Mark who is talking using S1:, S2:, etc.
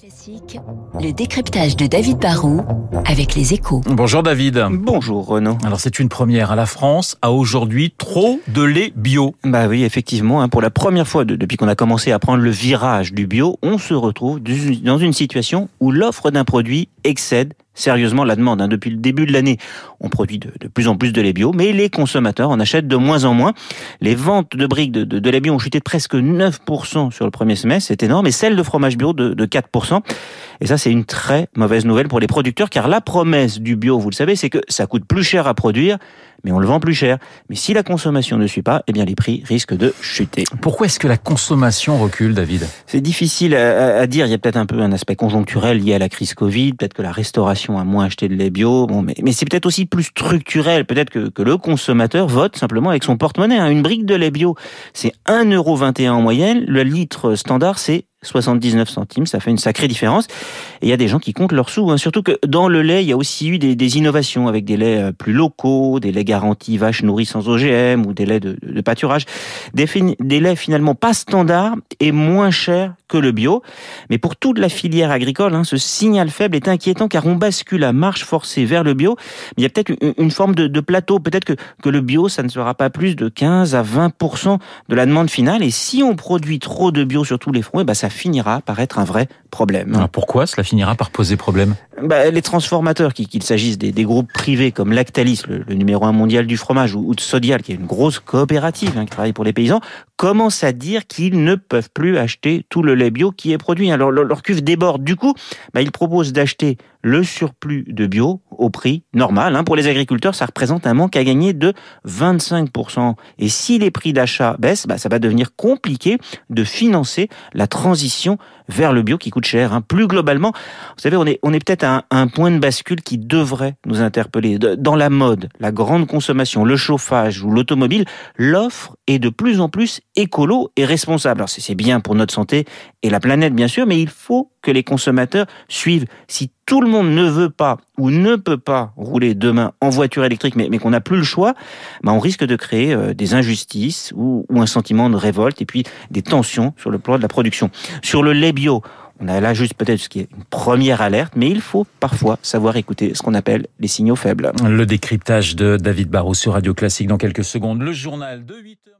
S1: Classique, le décryptage de David Barrault avec les échos.
S2: Bonjour David.
S3: Bonjour Renaud.
S2: Alors c'est une première. à La France a aujourd'hui trop de lait bio.
S3: Bah oui, effectivement, hein, pour la première fois de- depuis qu'on a commencé à prendre le virage du bio, on se retrouve dans une situation où l'offre d'un produit excède sérieusement la demande. hein. Depuis le début de l'année, on produit de, plus en plus de lait bio, mais les consommateurs en achètent de moins en moins. Les ventes de briques de, de, de lait bio ont chuté de presque 9% sur le premier semestre, c'est énorme, et celles de fromage bio de, de 4%. Et ça, c'est une très mauvaise nouvelle pour les producteurs, car la promesse du bio, vous le savez, c'est que ça coûte plus cher à produire, mais on le vend plus cher. Mais si la consommation ne suit pas, eh bien les prix risquent de chuter.
S2: Pourquoi est-ce que la consommation recule, David?
S3: C'est difficile à, dire. Il y a peut-être un peu un aspect conjoncturel lié à la crise Covid. Peut-être que la restauration a moins acheté de lait bio. Bon, mais, mais c'est peut-être aussi plus structurel. Peut-être que, que le consommateur vote simplement avec son porte-monnaie. hein. Une brique de lait bio, c'est 1,21€ en moyenne. Le litre standard, c'est 79 centimes, ça fait une sacrée différence. Et il y a des gens qui comptent leurs sous. hein. Surtout que dans le lait, il y a aussi eu des, innovations avec des laits euh, plus locaux, des laits garantis vaches nourries sans OGM ou des laits de, pâturage. Des, laits finalement pas standards et moins chers que le bio. Mais pour toute la filière agricole, hein, ce signal faible est inquiétant car on bascule à marche forcée vers le bio. Mais il y a peut-être une, forme de, de plateau. Peut-être que, que le bio, ça ne sera pas plus de 15 à 20% de la demande finale. Et si on produit trop de bio sur tous les fronts, eh ben, ça finira par être un vrai problème.
S2: Alors pourquoi cela finira par poser problème?
S3: Bah, les transformateurs, qu'il s'agisse des, groupes privés comme Lactalis, le, numéro un mondial du fromage, ou, de Sodial, qui est une grosse coopérative hein, qui travaille pour les paysans, commencent à dire qu'ils ne peuvent plus acheter tout le lait bio qui est produit. Alors leur, leur cuve déborde. Du coup, bah, ils proposent d'acheter le surplus de bio au prix normal. hein. Pour les agriculteurs, ça représente un manque à gagner de 25%. Et si les prix d'achat baissent, bah, ça va devenir compliqué de financer la transition vers le bio qui coûte cher. hein. Plus globalement, vous savez, on est, on est peut-être à un, point de bascule qui devrait nous interpeller. Dans la mode, la grande consommation, le chauffage ou l'automobile, l'offre est de plus en plus écolo et responsable. Alors c'est bien pour notre santé et la planète, bien sûr, mais il faut que les consommateurs suivent. Si tout le monde ne veut pas ou ne peut pas rouler demain en voiture électrique, mais, mais qu'on n'a plus le choix, bah, on risque de créer euh, des injustices ou, ou un sentiment de révolte et puis des tensions sur le plan de la production. Sur le lait bio, on a là juste peut-être ce qui est une première alerte, mais il faut parfois savoir écouter ce qu'on appelle les signaux faibles.
S2: Le décryptage de David Barrault sur Radio Classique dans quelques secondes. Le journal de 8 heures.